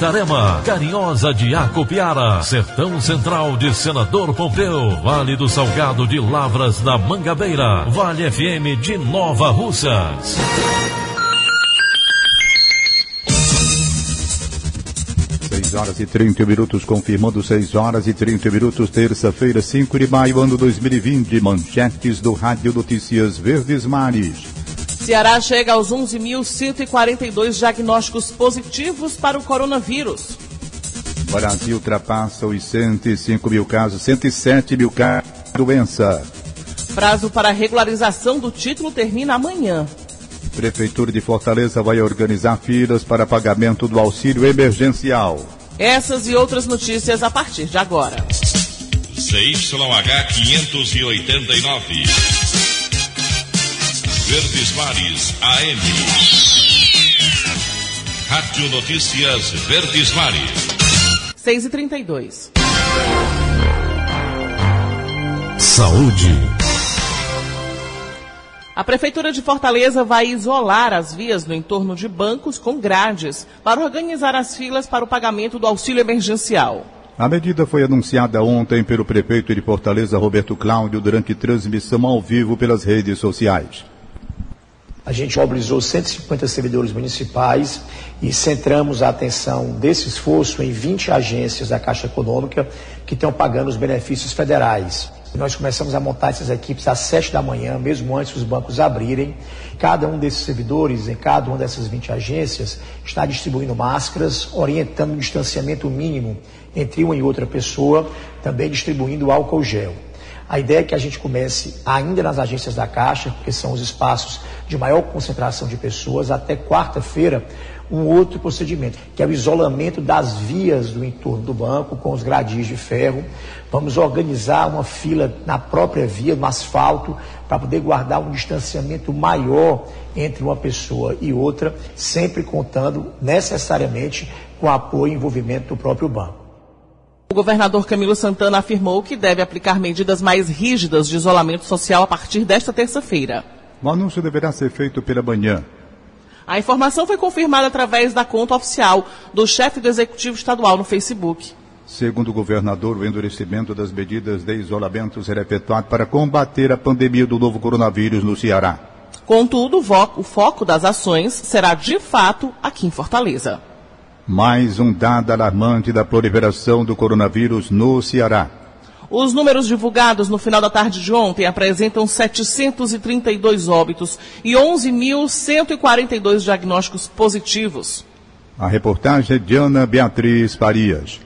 Itarema, Carinhosa de Acopiara, Sertão Central de Senador Pompeu, Vale do Salgado de Lavras da Mangabeira, Vale FM de Nova Russas. Horas e 30 minutos, confirmando 6 horas e 30 minutos, terça-feira, 5 de maio, ano 2020. Manchetes do Rádio Notícias Verdes Mares. Ceará chega aos 11.142 diagnósticos positivos para o coronavírus. Brasil ultrapassa os 105 mil casos, 107 mil casos de doença. Prazo para regularização do título termina amanhã. Prefeitura de Fortaleza vai organizar filas para pagamento do auxílio emergencial. Essas e outras notícias a partir de agora. CYH 589. Verdes Mares AM. Rádio Notícias Verdes Mares. 6 e 32 Saúde. A Prefeitura de Fortaleza vai isolar as vias no entorno de bancos com grades para organizar as filas para o pagamento do auxílio emergencial. A medida foi anunciada ontem pelo prefeito de Fortaleza, Roberto Cláudio, durante transmissão ao vivo pelas redes sociais. A gente mobilizou 150 servidores municipais e centramos a atenção desse esforço em 20 agências da Caixa Econômica que estão pagando os benefícios federais. Nós começamos a montar essas equipes às 7 da manhã, mesmo antes dos bancos abrirem. Cada um desses servidores, em cada uma dessas 20 agências, está distribuindo máscaras, orientando o distanciamento mínimo entre uma e outra pessoa, também distribuindo álcool gel. A ideia é que a gente comece ainda nas agências da Caixa, porque são os espaços de maior concentração de pessoas, até quarta-feira, um outro procedimento, que é o isolamento das vias do entorno do banco com os gradis de ferro. Vamos organizar uma fila na própria via, no asfalto, para poder guardar um distanciamento maior entre uma pessoa e outra, sempre contando necessariamente com apoio e envolvimento do próprio banco. O governador Camilo Santana afirmou que deve aplicar medidas mais rígidas de isolamento social a partir desta terça-feira. O anúncio deverá ser feito pela manhã. A informação foi confirmada através da conta oficial do chefe do Executivo Estadual no Facebook. Segundo o governador, o endurecimento das medidas de isolamento será efetuado para combater a pandemia do novo coronavírus no Ceará. Contudo, o foco das ações será de fato aqui em Fortaleza. Mais um dado alarmante da proliferação do coronavírus no Ceará. Os números divulgados no final da tarde de ontem apresentam 732 óbitos e 11.142 diagnósticos positivos. A reportagem é de Ana Beatriz Farias.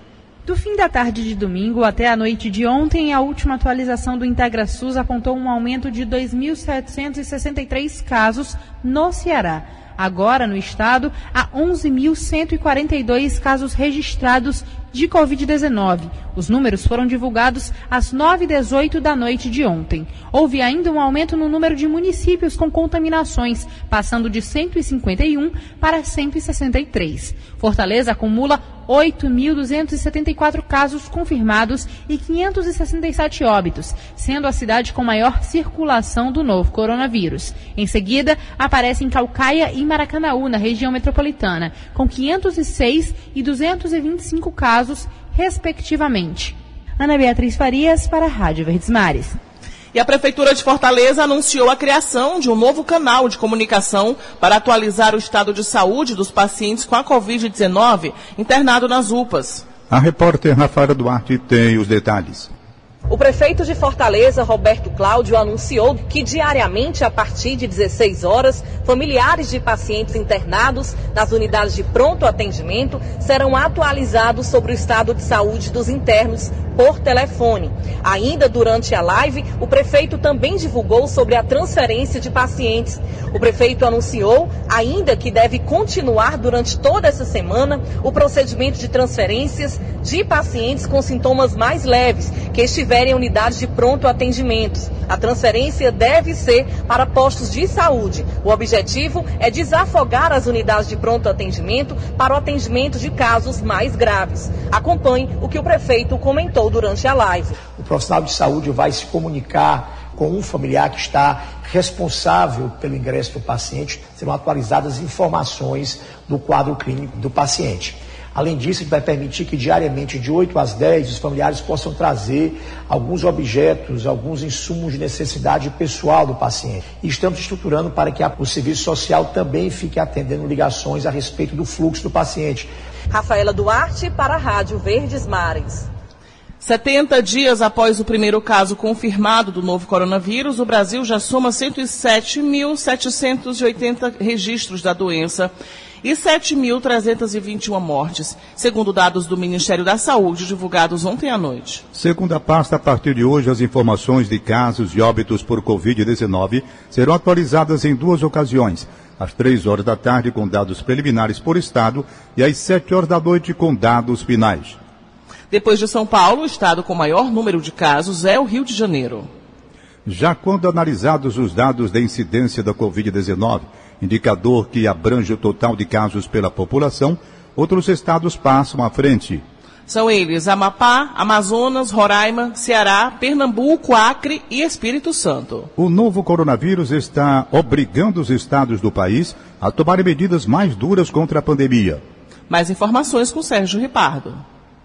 Do fim da tarde de domingo até a noite de ontem, a última atualização do IntegraSUS apontou um aumento de 2.763 casos no Ceará. Agora, no estado, há 11.142 casos registrados de Covid-19. Os números foram divulgados às 9h18 da noite de ontem. Houve ainda um aumento no número de municípios com contaminações, passando de 151 para 163. Fortaleza acumula 8.274 casos confirmados e 567 óbitos, sendo a cidade com maior circulação do novo coronavírus. Em seguida, aparecem Calcaia e Maracanaú, na região metropolitana, com 506 e 225 casos, respectivamente. Ana Beatriz Farias, para a Rádio Verdes Mares. E a Prefeitura de Fortaleza anunciou a criação de um novo canal de comunicação para atualizar o estado de saúde dos pacientes com a Covid-19 internado nas UPAs. A repórter Rafaela Duarte tem os detalhes. O prefeito de Fortaleza, Roberto Cláudio, anunciou que diariamente, a partir de 16 horas, familiares de pacientes internados nas unidades de pronto atendimento serão atualizados sobre o estado de saúde dos internos por telefone. Ainda durante a live, o prefeito também divulgou sobre a transferência de pacientes. O prefeito anunciou ainda que deve continuar durante toda essa semana o procedimento de transferências de pacientes com sintomas mais leves que estiverem em unidades de pronto atendimento. A transferência deve ser para postos de saúde. O objetivo é desafogar as unidades de pronto atendimento para o atendimento de casos mais graves. Acompanhe o que o prefeito comentou durante a live. O profissional de saúde vai se comunicar com um familiar que está responsável pelo ingresso do paciente, serão atualizadas informações do quadro clínico do paciente. Além disso, a gente vai permitir que diariamente, de 8 às 10, os familiares possam trazer alguns objetos, alguns insumos de necessidade pessoal do paciente. E estamos estruturando para que o serviço social também fique atendendo ligações a respeito do fluxo do paciente. Rafaela Duarte, para a Rádio Verdes Mares. 70 dias após o primeiro caso confirmado do novo coronavírus, o Brasil já soma 107.780 registros da doença e 7.321 mortes, segundo dados do Ministério da Saúde divulgados ontem à noite. Segundo a pasta, a partir de hoje, as informações de casos e óbitos por Covid-19 serão atualizadas em duas ocasiões. Às três horas da tarde, com dados preliminares por estado, e às sete horas da noite, com dados finais. Depois de São Paulo, o estado com maior número de casos é o Rio de Janeiro. Já quando analisados os dados da incidência da Covid-19, indicador que abrange o total de casos pela população, outros estados passam à frente. São eles Amapá, Amazonas, Roraima, Ceará, Pernambuco, Acre e Espírito Santo. O novo coronavírus está obrigando os estados do país a tomarem medidas mais duras contra a pandemia. Mais informações com Sérgio Ripardo.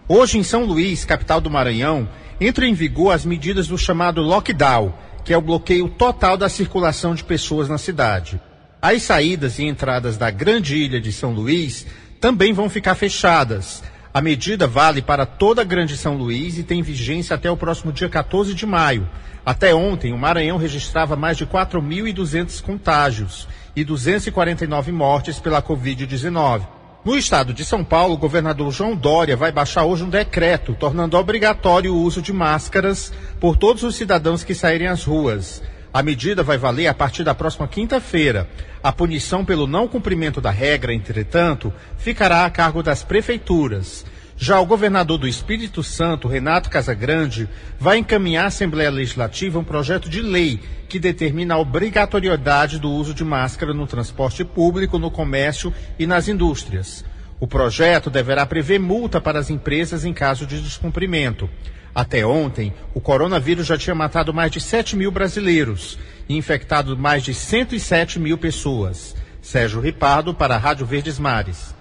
Hoje, em São Luís, capital do Maranhão, entram em vigor as medidas do chamado lockdown, que é o bloqueio total da circulação de pessoas na cidade. As saídas e entradas da grande ilha de São Luís também vão ficar fechadas. A medida vale para toda a Grande São Luís e tem vigência até o próximo dia 14 de maio. Até ontem, o Maranhão registrava mais de 4.200 contágios e 249 mortes pela Covid-19. No estado de São Paulo, o governador João Dória vai baixar hoje um decreto tornando obrigatório o uso de máscaras por todos os cidadãos que saírem às ruas. A medida vai valer a partir da próxima quinta-feira. A punição pelo não cumprimento da regra, entretanto, ficará a cargo das prefeituras. Já o governador do Espírito Santo, Renato Casagrande, vai encaminhar à Assembleia Legislativa um projeto de lei que determina a obrigatoriedade do uso de máscara no transporte público, no comércio e nas indústrias. O projeto deverá prever multa para as empresas em caso de descumprimento. Até ontem, o coronavírus já tinha matado mais de 7 mil brasileiros e infectado mais de 107 mil pessoas. Sérgio Ripardo, para a Rádio Verdes Mares.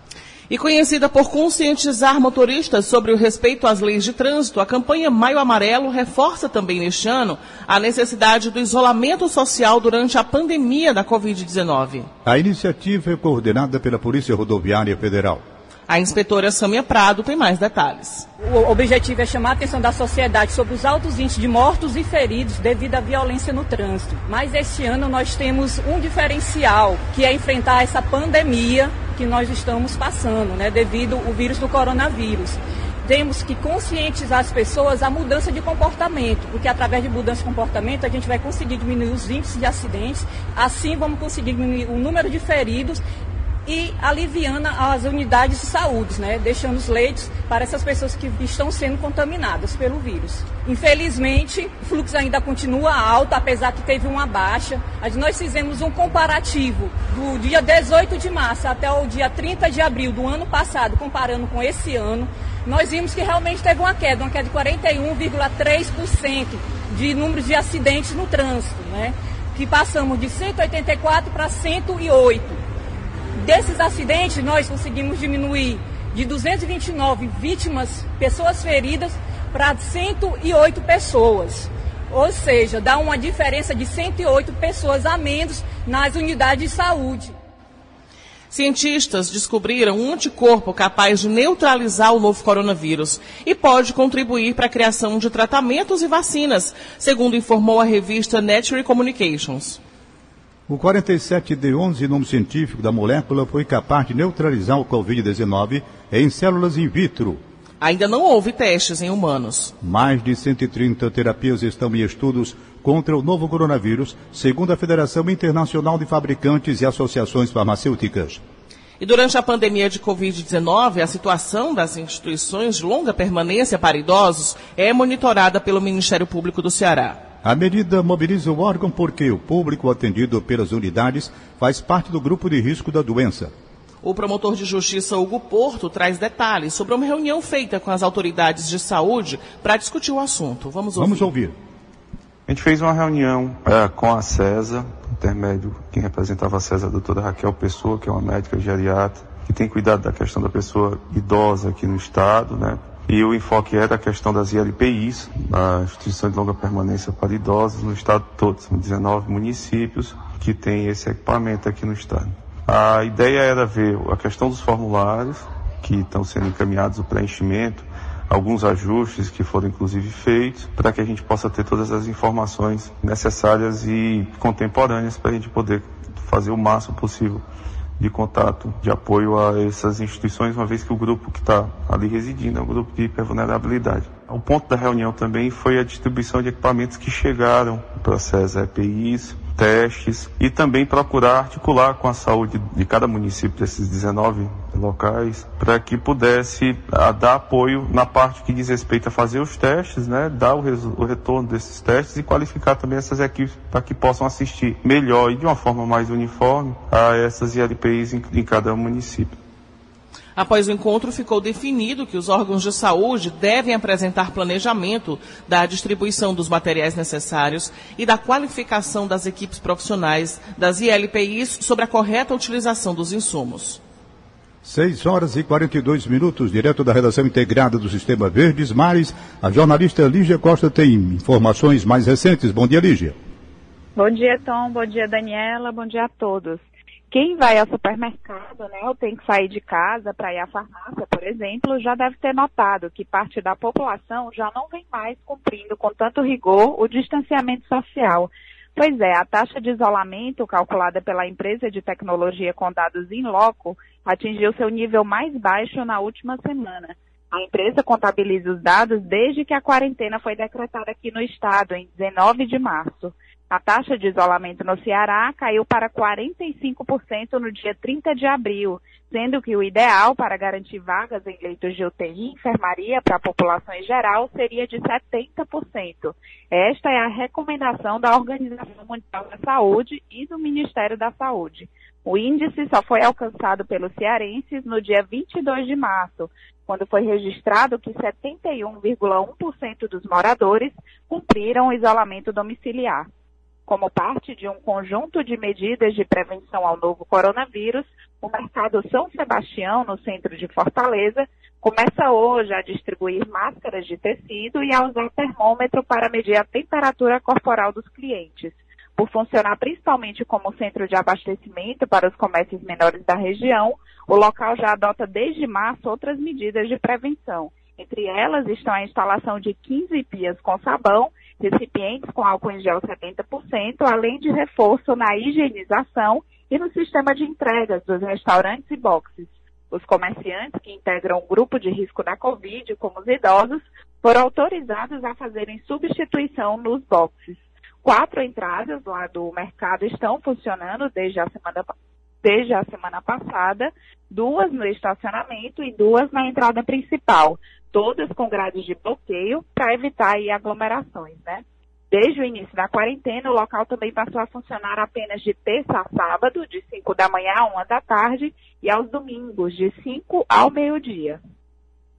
E conhecida por conscientizar motoristas sobre o respeito às leis de trânsito, a campanha Maio Amarelo reforça também neste ano a necessidade do isolamento social durante a pandemia da Covid-19. A iniciativa é coordenada pela Polícia Rodoviária Federal. A inspetora Samia Prado tem mais detalhes. O objetivo é chamar a atenção da sociedade sobre os altos índices de mortos e feridos devido à violência no trânsito. Mas este ano nós temos um diferencial, que é enfrentar essa pandemia que nós estamos passando, né, devido ao vírus do coronavírus temos que conscientizar as pessoas a mudança de comportamento, porque através de mudança de comportamento a gente vai conseguir diminuir os índices de acidentes, assim vamos conseguir diminuir o número de feridos e aliviando as unidades de saúde, né? deixando os leitos para essas pessoas que estão sendo contaminadas pelo vírus. Infelizmente, o fluxo ainda continua alto, apesar que teve uma baixa. Nós fizemos um comparativo do dia 18 de março até o dia 30 de abril do ano passado, comparando com esse ano. Nós vimos que realmente teve uma queda, uma queda de 41,3% de números de acidentes no trânsito, né? que passamos de 184 para 108 desses acidentes, nós conseguimos diminuir de 229 vítimas, pessoas feridas, para 108 pessoas. Ou seja, dá uma diferença de 108 pessoas a menos nas unidades de saúde. Cientistas descobriram um anticorpo capaz de neutralizar o novo coronavírus e pode contribuir para a criação de tratamentos e vacinas, segundo informou a revista Nature Communications. O 47D11, nome científico da molécula, foi capaz de neutralizar o Covid-19 em células in vitro. Ainda não houve testes em humanos. Mais de 130 terapias estão em estudos contra o novo coronavírus, segundo a Federação Internacional de Fabricantes e Associações Farmacêuticas. E durante a pandemia de Covid-19, a situação das instituições de longa permanência para idosos é monitorada pelo Ministério Público do Ceará. A medida mobiliza o órgão porque o público atendido pelas unidades faz parte do grupo de risco da doença. O promotor de justiça Hugo Porto traz detalhes sobre uma reunião feita com as autoridades de saúde para discutir o assunto. Vamos ouvir. Vamos ouvir. A gente fez uma reunião é, com a CESA, intermédio, quem representava a CESA, a doutora Raquel Pessoa, que é uma médica geriatra, que tem cuidado da questão da pessoa idosa aqui no estado, né? E o enfoque era a questão das ILPIs, a Instituição de Longa Permanência para Idosos, no estado todo. São 19 municípios que têm esse equipamento aqui no estado. A ideia era ver a questão dos formulários, que estão sendo encaminhados o preenchimento, alguns ajustes que foram inclusive feitos para que a gente possa ter todas as informações necessárias e contemporâneas para a gente poder fazer o máximo possível de contato, de apoio a essas instituições, uma vez que o grupo que está ali residindo é um grupo de hipervulnerabilidade. O ponto da reunião também foi a distribuição de equipamentos que chegaram para a CESA EPIs, testes e também procurar articular com a saúde de cada município desses 19 locais para que pudesse a, ah, dar apoio na parte que diz respeito a fazer os testes, né, dar o, o retorno desses testes e qualificar também essas equipes para que possam assistir melhor e de uma forma mais uniforme a essas ILPIs em, em cada município. Após o encontro, ficou definido que os órgãos de saúde devem apresentar planejamento da distribuição dos materiais necessários e da qualificação das equipes profissionais das ILPIs sobre a correta utilização dos insumos. 6 horas e 42 minutos, direto da redação integrada do Sistema Verdes Mares, a jornalista Lígia Costa tem informações mais recentes. Bom dia, Lígia. Bom dia, Tom. Bom dia, Daniela. Bom dia a todos. Quem vai ao supermercado, né, ou tem que sair de casa para ir à farmácia, por exemplo, já deve ter notado que parte da população já não vem mais cumprindo com tanto rigor o distanciamento social. Pois é, a taxa de isolamento calculada pela empresa de tecnologia com dados em loco atingiu seu nível mais baixo na última semana. A empresa contabiliza os dados desde que a quarentena foi decretada aqui no estado, em 19 de março. A taxa de isolamento no Ceará caiu para 45% no dia 30 de abril, sendo que o ideal para garantir vagas em leitos de UTI e enfermaria para a população em geral seria de 70%. Esta é a recomendação da Organização Mundial da Saúde e do Ministério da Saúde. O índice só foi alcançado pelos cearenses no dia 22 de março, quando foi registrado que 71,1% dos moradores cumpriram o isolamento domiciliar como parte de um conjunto de medidas de prevenção ao novo coronavírus, o mercado São Sebastião, no centro de Fortaleza, começa hoje a distribuir máscaras de tecido e a usar termômetro para medir a temperatura corporal dos clientes. Por funcionar principalmente como centro de abastecimento para os comércios menores da região, o local já adota desde março outras medidas de prevenção. Entre elas estão a instalação de 15 pias com sabão recipientes com álcool em gel 70%, além de reforço na higienização e no sistema de entregas dos restaurantes e boxes. Os comerciantes que integram o grupo de risco da Covid, como os idosos, foram autorizados a fazerem substituição nos boxes. Quatro entradas lá do mercado estão funcionando desde a semana, desde a semana passada, duas no estacionamento e duas na entrada principal todas com grades de bloqueio para evitar aí, aglomerações, né? Desde o início da quarentena, o local também passou a funcionar apenas de terça a sábado, de 5 da manhã a 1 da tarde, e aos domingos, de 5 ao meio-dia.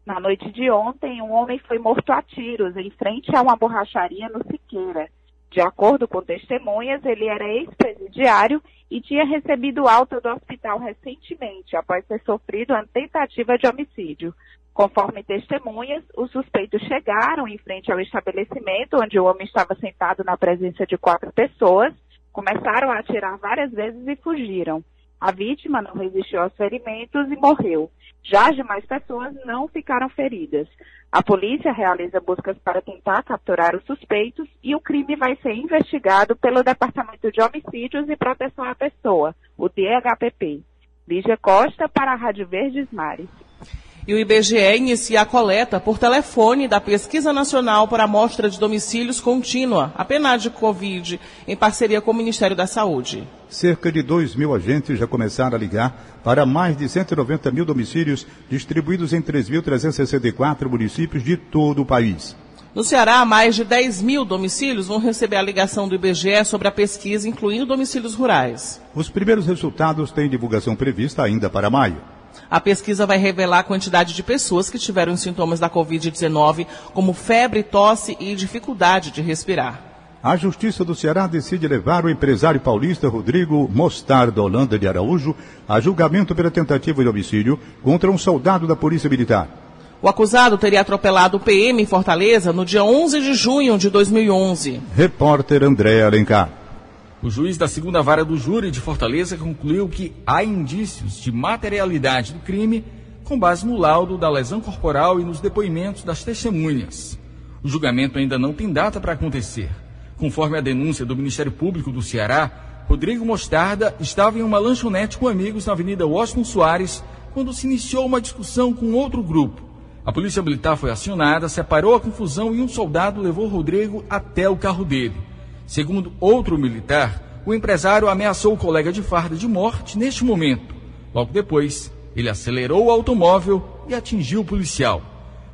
Na noite de ontem, um homem foi morto a tiros em frente a uma borracharia no Siqueira. De acordo com testemunhas, ele era ex-presidiário e tinha recebido alta do hospital recentemente, após ter sofrido uma tentativa de homicídio. Conforme testemunhas, os suspeitos chegaram em frente ao estabelecimento onde o homem estava sentado na presença de quatro pessoas, começaram a atirar várias vezes e fugiram. A vítima não resistiu aos ferimentos e morreu. Já as demais pessoas não ficaram feridas. A polícia realiza buscas para tentar capturar os suspeitos e o crime vai ser investigado pelo Departamento de Homicídios e Proteção à Pessoa, o DHPP. Lígia Costa para a Rádio Verdes Mares. E o IBGE inicia a coleta por telefone da Pesquisa Nacional por Amostra de Domicílios Contínua, a PNAD Covid, em parceria com o Ministério da Saúde. Cerca de 2 mil agentes já começaram a ligar para mais de 190 mil domicílios distribuídos em 3.364 municípios de todo o país. No Ceará, mais de 10 mil domicílios vão receber a ligação do IBGE sobre a pesquisa, incluindo domicílios rurais. Os primeiros resultados têm divulgação prevista ainda para maio. A pesquisa vai revelar a quantidade de pessoas que tiveram sintomas da Covid-19, como febre, tosse e dificuldade de respirar. A Justiça do Ceará decide levar o empresário paulista Rodrigo Mostarda Holanda de Araújo a julgamento pela tentativa de homicídio contra um soldado da Polícia Militar. O acusado teria atropelado o PM em Fortaleza no dia 11 de junho de 2011. Repórter André Alencar. O juiz da segunda vara do júri de Fortaleza concluiu que há indícios de materialidade do crime com base no laudo da lesão corporal e nos depoimentos das testemunhas. O julgamento ainda não tem data para acontecer. Conforme a denúncia do Ministério Público do Ceará, Rodrigo Mostarda estava em uma lanchonete com amigos na Avenida Washington Soares quando se iniciou uma discussão com outro grupo. A polícia militar foi acionada, separou a confusão e um soldado levou Rodrigo até o carro dele. Segundo outro militar, o empresário ameaçou o colega de farda de morte neste momento. Logo depois, ele acelerou o automóvel e atingiu o policial.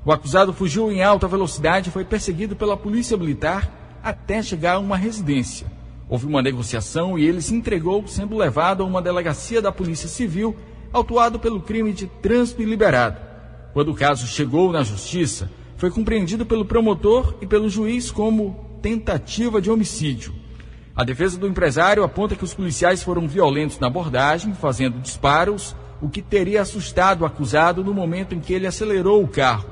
O acusado fugiu em alta velocidade e foi perseguido pela polícia militar até chegar a uma residência. Houve uma negociação e ele se entregou, sendo levado a uma delegacia da Polícia Civil, autuado pelo crime de trânsito liberado. Quando o caso chegou na Justiça, foi compreendido pelo promotor e pelo juiz como tentativa de homicídio. A defesa do empresário aponta que os policiais foram violentos na abordagem, fazendo disparos, o que teria assustado o acusado no momento em que ele acelerou o carro.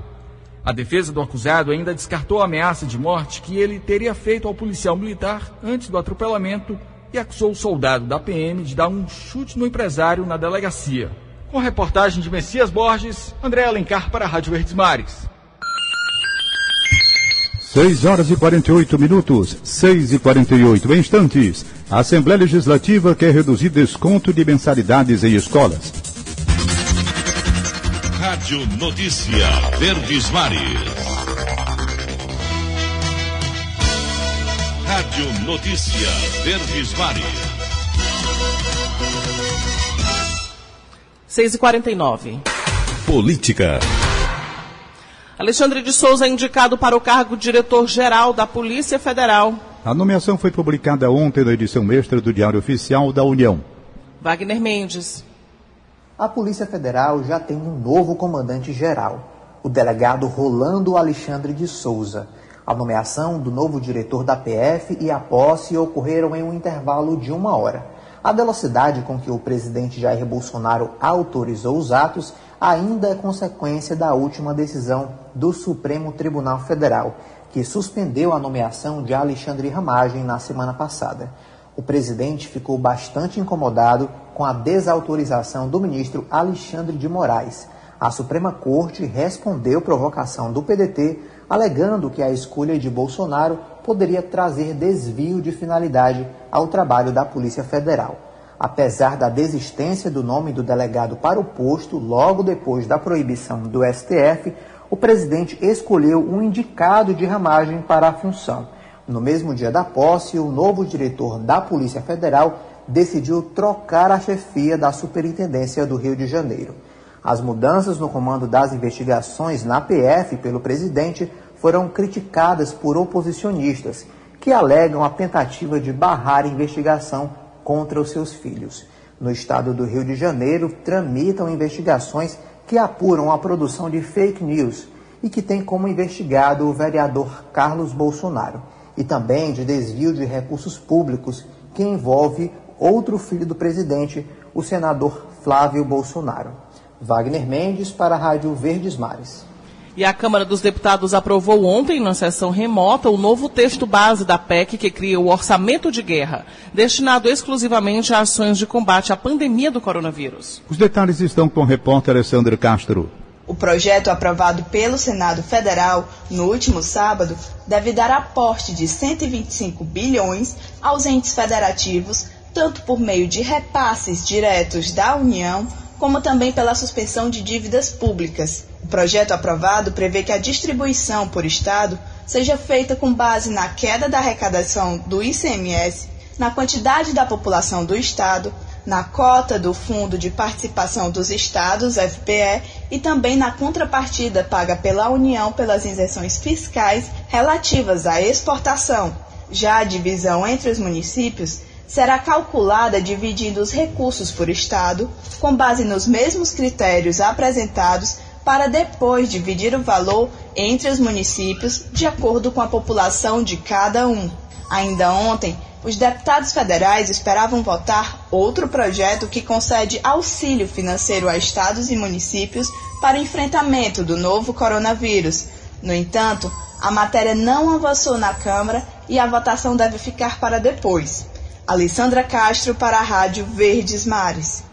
A defesa do acusado ainda descartou a ameaça de morte que ele teria feito ao policial militar antes do atropelamento e acusou o soldado da PM de dar um chute no empresário na delegacia. Com reportagem de Messias Borges, André Alencar para a Rádio Verdes Mares. 6 horas e 48 minutos, 6 e 48 em instantes. A Assembleia Legislativa quer reduzir desconto de mensalidades em escolas. Rádio Notícia Verdes Mares. Rádio Notícia Verdes Mares. 6 e 49 Política. Alexandre de Souza é indicado para o cargo diretor-geral da Polícia Federal. A nomeação foi publicada ontem na edição extra do Diário Oficial da União. Wagner Mendes. A Polícia Federal já tem um novo comandante-geral, o delegado Rolando Alexandre de Souza. A nomeação do novo diretor da PF e a posse ocorreram em um intervalo de uma hora. A velocidade com que o presidente Jair Bolsonaro autorizou os atos ainda é consequência da última decisão do Supremo Tribunal Federal, que suspendeu a nomeação de Alexandre Ramagem na semana passada. O presidente ficou bastante incomodado com a desautorização do ministro Alexandre de Moraes. A Suprema Corte respondeu provocação do PDT, alegando que a escolha de Bolsonaro poderia trazer desvio de finalidade ao trabalho da Polícia Federal. Apesar da desistência do nome do delegado para o posto logo depois da proibição do STF, o presidente escolheu um indicado de ramagem para a função. No mesmo dia da posse, o novo diretor da Polícia Federal decidiu trocar a chefia da Superintendência do Rio de Janeiro. As mudanças no comando das investigações na PF pelo presidente foram criticadas por oposicionistas, que alegam a tentativa de barrar a investigação contra os seus filhos. No estado do Rio de Janeiro, tramitam investigações que apuram a produção de fake news e que tem como investigado o vereador Carlos Bolsonaro, e também de desvio de recursos públicos que envolve outro filho do presidente, o senador Flávio Bolsonaro. Wagner Mendes para a Rádio Verdes Mares. E a Câmara dos Deputados aprovou ontem, na sessão remota, o novo texto base da PEC que cria o orçamento de guerra, destinado exclusivamente a ações de combate à pandemia do coronavírus. Os detalhes estão com o repórter Alessandro Castro. O projeto aprovado pelo Senado Federal no último sábado deve dar aporte de 125 bilhões aos entes federativos, tanto por meio de repasses diretos da União, como também pela suspensão de dívidas públicas. O projeto aprovado prevê que a distribuição por Estado seja feita com base na queda da arrecadação do ICMS, na quantidade da população do Estado, na cota do Fundo de Participação dos Estados, FPE, e também na contrapartida paga pela União pelas isenções fiscais relativas à exportação. Já a divisão entre os municípios será calculada dividindo os recursos por Estado, com base nos mesmos critérios apresentados, para depois dividir o valor entre os municípios de acordo com a população de cada um. Ainda ontem, os deputados federais esperavam votar outro projeto que concede auxílio financeiro a estados e municípios para enfrentamento do novo coronavírus. No entanto, a matéria não avançou na Câmara e a votação deve ficar para depois. Alessandra Castro para a Rádio Verdes Mares.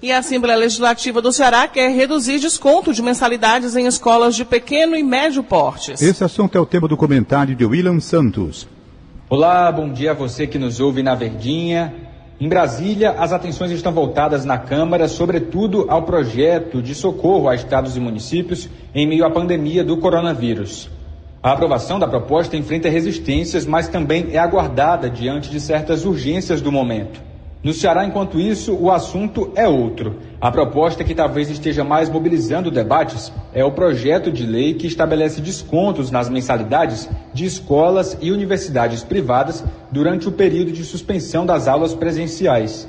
E a Assembleia Legislativa do Ceará quer reduzir desconto de mensalidades em escolas de pequeno e médio portes. Esse assunto é o tema do comentário de William Santos. Olá, bom dia a você que nos ouve na Verdinha. Em Brasília, as atenções estão voltadas na Câmara, sobretudo ao projeto de socorro a estados e municípios em meio à pandemia do coronavírus. A aprovação da proposta enfrenta resistências, mas também é aguardada diante de certas urgências do momento. No Ceará, enquanto isso, o assunto é outro. A proposta que talvez esteja mais mobilizando debates é o projeto de lei que estabelece descontos nas mensalidades de escolas e universidades privadas durante o período de suspensão das aulas presenciais.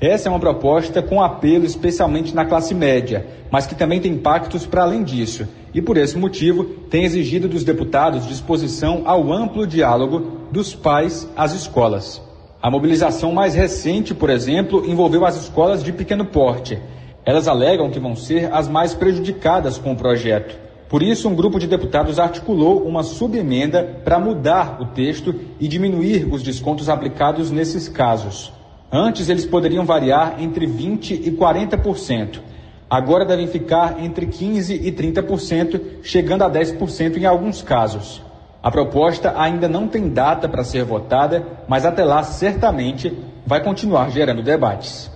Essa é uma proposta com apelo especialmente na classe média, mas que também tem impactos para além disso, e por esse motivo tem exigido dos deputados disposição ao amplo diálogo dos pais às escolas. A mobilização mais recente, por exemplo, envolveu as escolas de pequeno porte. Elas alegam que vão ser as mais prejudicadas com o projeto. Por isso, um grupo de deputados articulou uma subemenda para mudar o texto e diminuir os descontos aplicados nesses casos. Antes, eles poderiam variar entre 20% e 40%. Agora devem ficar entre 15% e 30%, chegando a 10% em alguns casos. A proposta ainda não tem data para ser votada, mas até lá certamente vai continuar gerando debates.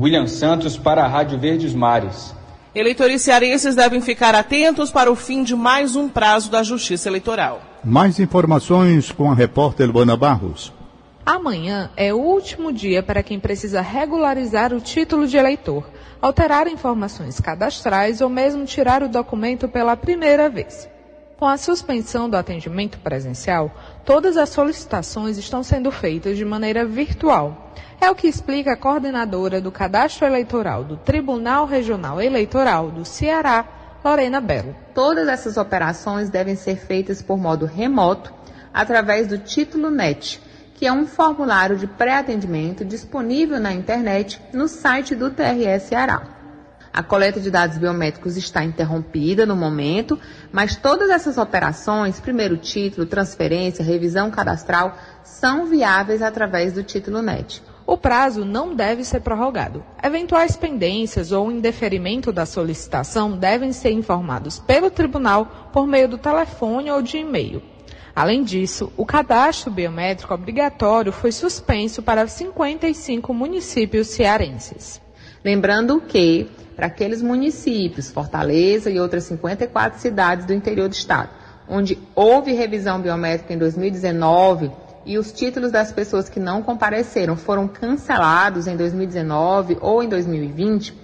William Santos para a Rádio Verdes Mares. Eleitores cearenses devem ficar atentos para o fim de mais um prazo da Justiça Eleitoral. Mais informações com a repórter Luana Barros. Amanhã é o último dia para quem precisa regularizar o título de eleitor, alterar informações cadastrais ou mesmo tirar o documento pela primeira vez. Com a suspensão do atendimento presencial, todas as solicitações estão sendo feitas de maneira virtual. É o que explica a coordenadora do Cadastro Eleitoral do Tribunal Regional Eleitoral do Ceará, Lorena Belo. Todas essas operações devem ser feitas por modo remoto, através do Título NET, que é um formulário de pré-atendimento disponível na internet no site do TRS Ceará. A coleta de dados biométricos está interrompida no momento, mas todas essas operações, primeiro título, transferência, revisão cadastral, são viáveis através do título NET. O prazo não deve ser prorrogado. Eventuais pendências ou indeferimento da solicitação devem ser informados pelo tribunal por meio do telefone ou de e-mail. Além disso, o cadastro biométrico obrigatório foi suspenso para 55 municípios cearenses. Lembrando que, para aqueles municípios, Fortaleza e outras 54 cidades do interior do estado, onde houve revisão biométrica em 2019 e os títulos das pessoas que não compareceram foram cancelados em 2019 ou em 2020,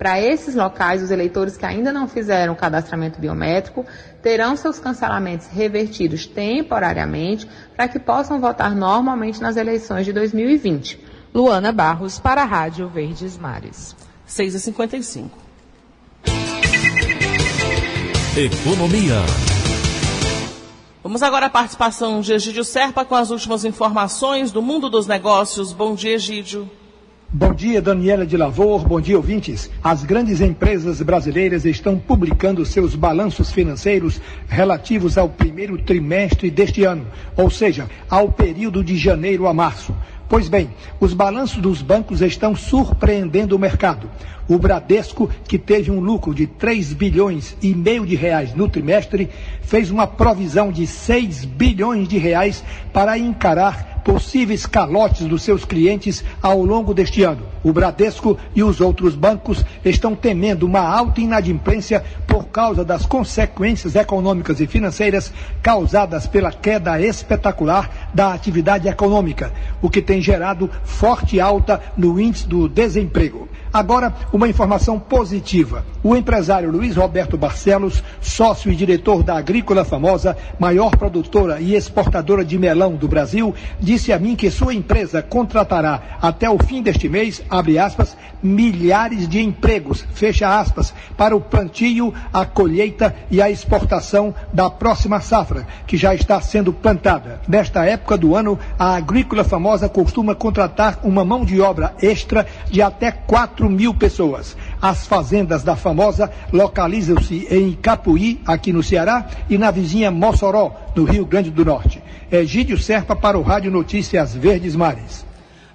para esses locais, os eleitores que ainda não fizeram o cadastramento biométrico terão seus cancelamentos revertidos temporariamente para que possam votar normalmente nas eleições de 2020. Luana Barros para a Rádio Verdes Mares. 6h55. Economia. Vamos agora à participação de Egídio Serpa com as últimas informações do mundo dos negócios. Bom dia, Egídio. Bom dia, Daniela de Lavor. Bom dia, ouvintes. As grandes empresas brasileiras estão publicando seus balanços financeiros relativos ao primeiro trimestre deste ano, ou seja, ao período de janeiro a março. Pois bem, os balanços dos bancos estão surpreendendo o mercado. O Bradesco, que teve um lucro de 3 bilhões e meio de reais no trimestre, fez uma provisão de 6 bilhões de reais para encarar possíveis calotes dos seus clientes ao longo deste ano. O Bradesco e os outros bancos estão temendo uma alta inadimplência por causa das consequências econômicas e financeiras causadas pela queda espetacular da atividade econômica, o que tem gerado forte alta no índice do desemprego. Agora, uma informação positiva. O empresário Luiz Roberto Barcelos, sócio e diretor da Agrícola Famosa, maior produtora e exportadora de melão do Brasil, disse a mim que sua empresa contratará até o fim deste mês, abre aspas, milhares de empregos, fecha aspas, para o plantio, a colheita e a exportação da próxima safra, que já está sendo plantada. Nesta época do ano, a Agrícola Famosa costuma contratar uma mão de obra extra de até 4 mil pessoas. As fazendas da famosa localizam-se em Capuí, aqui no Ceará, e na vizinha Mossoró, no Rio Grande do Norte. Egídio Serpa para o Rádio Notícias Verdes Mares.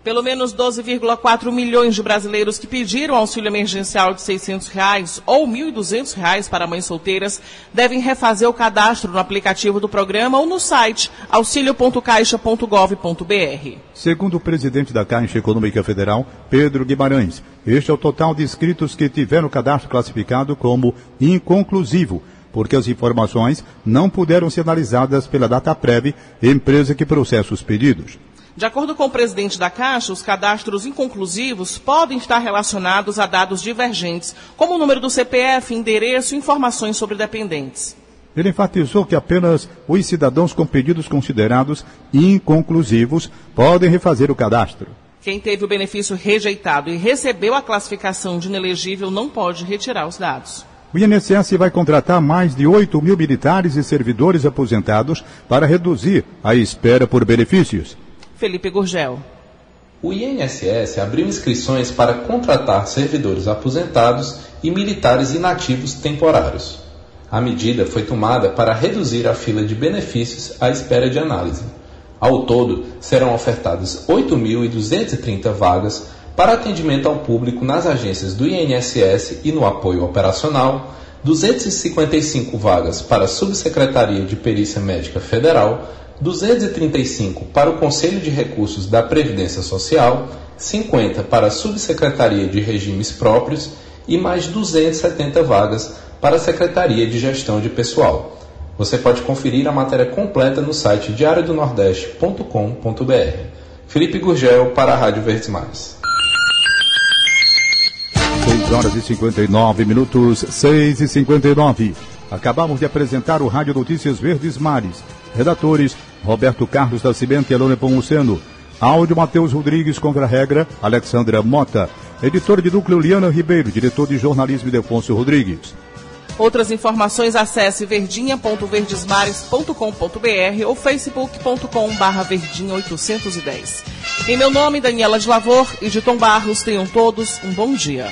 Pelo menos 12,4 milhões de brasileiros que pediram auxílio emergencial de 600 reais ou 1.200 reais para mães solteiras devem refazer o cadastro no aplicativo do programa ou no site auxilio.caixa.gov.br. Segundo o presidente da Caixa Econômica Federal, Pedro Guimarães, este é o total de inscritos que tiveram o cadastro classificado como inconclusivo porque as informações não puderam ser analisadas pela DataPrev, empresa que processa os pedidos. De acordo com o presidente da Caixa, os cadastros inconclusivos podem estar relacionados a dados divergentes, como o número do CPF, endereço e informações sobre dependentes. Ele enfatizou que apenas os cidadãos com pedidos considerados inconclusivos podem refazer o cadastro. Quem teve o benefício rejeitado e recebeu a classificação de inelegível não pode retirar os dados. O INSS vai contratar mais de 8 mil militares e servidores aposentados para reduzir a espera por benefícios. Felipe Gurgel. O INSS abriu inscrições para contratar servidores aposentados e militares inativos temporários. A medida foi tomada para reduzir a fila de benefícios à espera de análise. Ao todo, serão ofertadas 8.230 vagas para atendimento ao público nas agências do INSS e no apoio operacional, 255 vagas para a Subsecretaria de Perícia Médica Federal, 235 para o Conselho de Recursos da Previdência Social, 50 para a Subsecretaria de Regimes Próprios e mais 270 vagas para a Secretaria de Gestão de Pessoal. Você pode conferir a matéria completa no site diariodonordeste.com.br. Felipe Gurgel para a Rádio Verdes Mares. 6 horas e 59 minutos, 6 e 59. Acabamos de apresentar o Rádio Notícias Verdes Mares. Redatores: Roberto Carlos da Cimento e Alone Pomuceno. Áudio: Matheus Rodrigues, contra-regra, Alexandra Mota. Editor de núcleo, Liana Ribeiro. Diretor de jornalismo, Defonso Rodrigues. Outras informações acesse verdinha.verdesmares.com.br ou facebook.com.br verdinha810. Em meu nome, Daniela de Lavor e de Tom Barros, tenham todos um bom dia.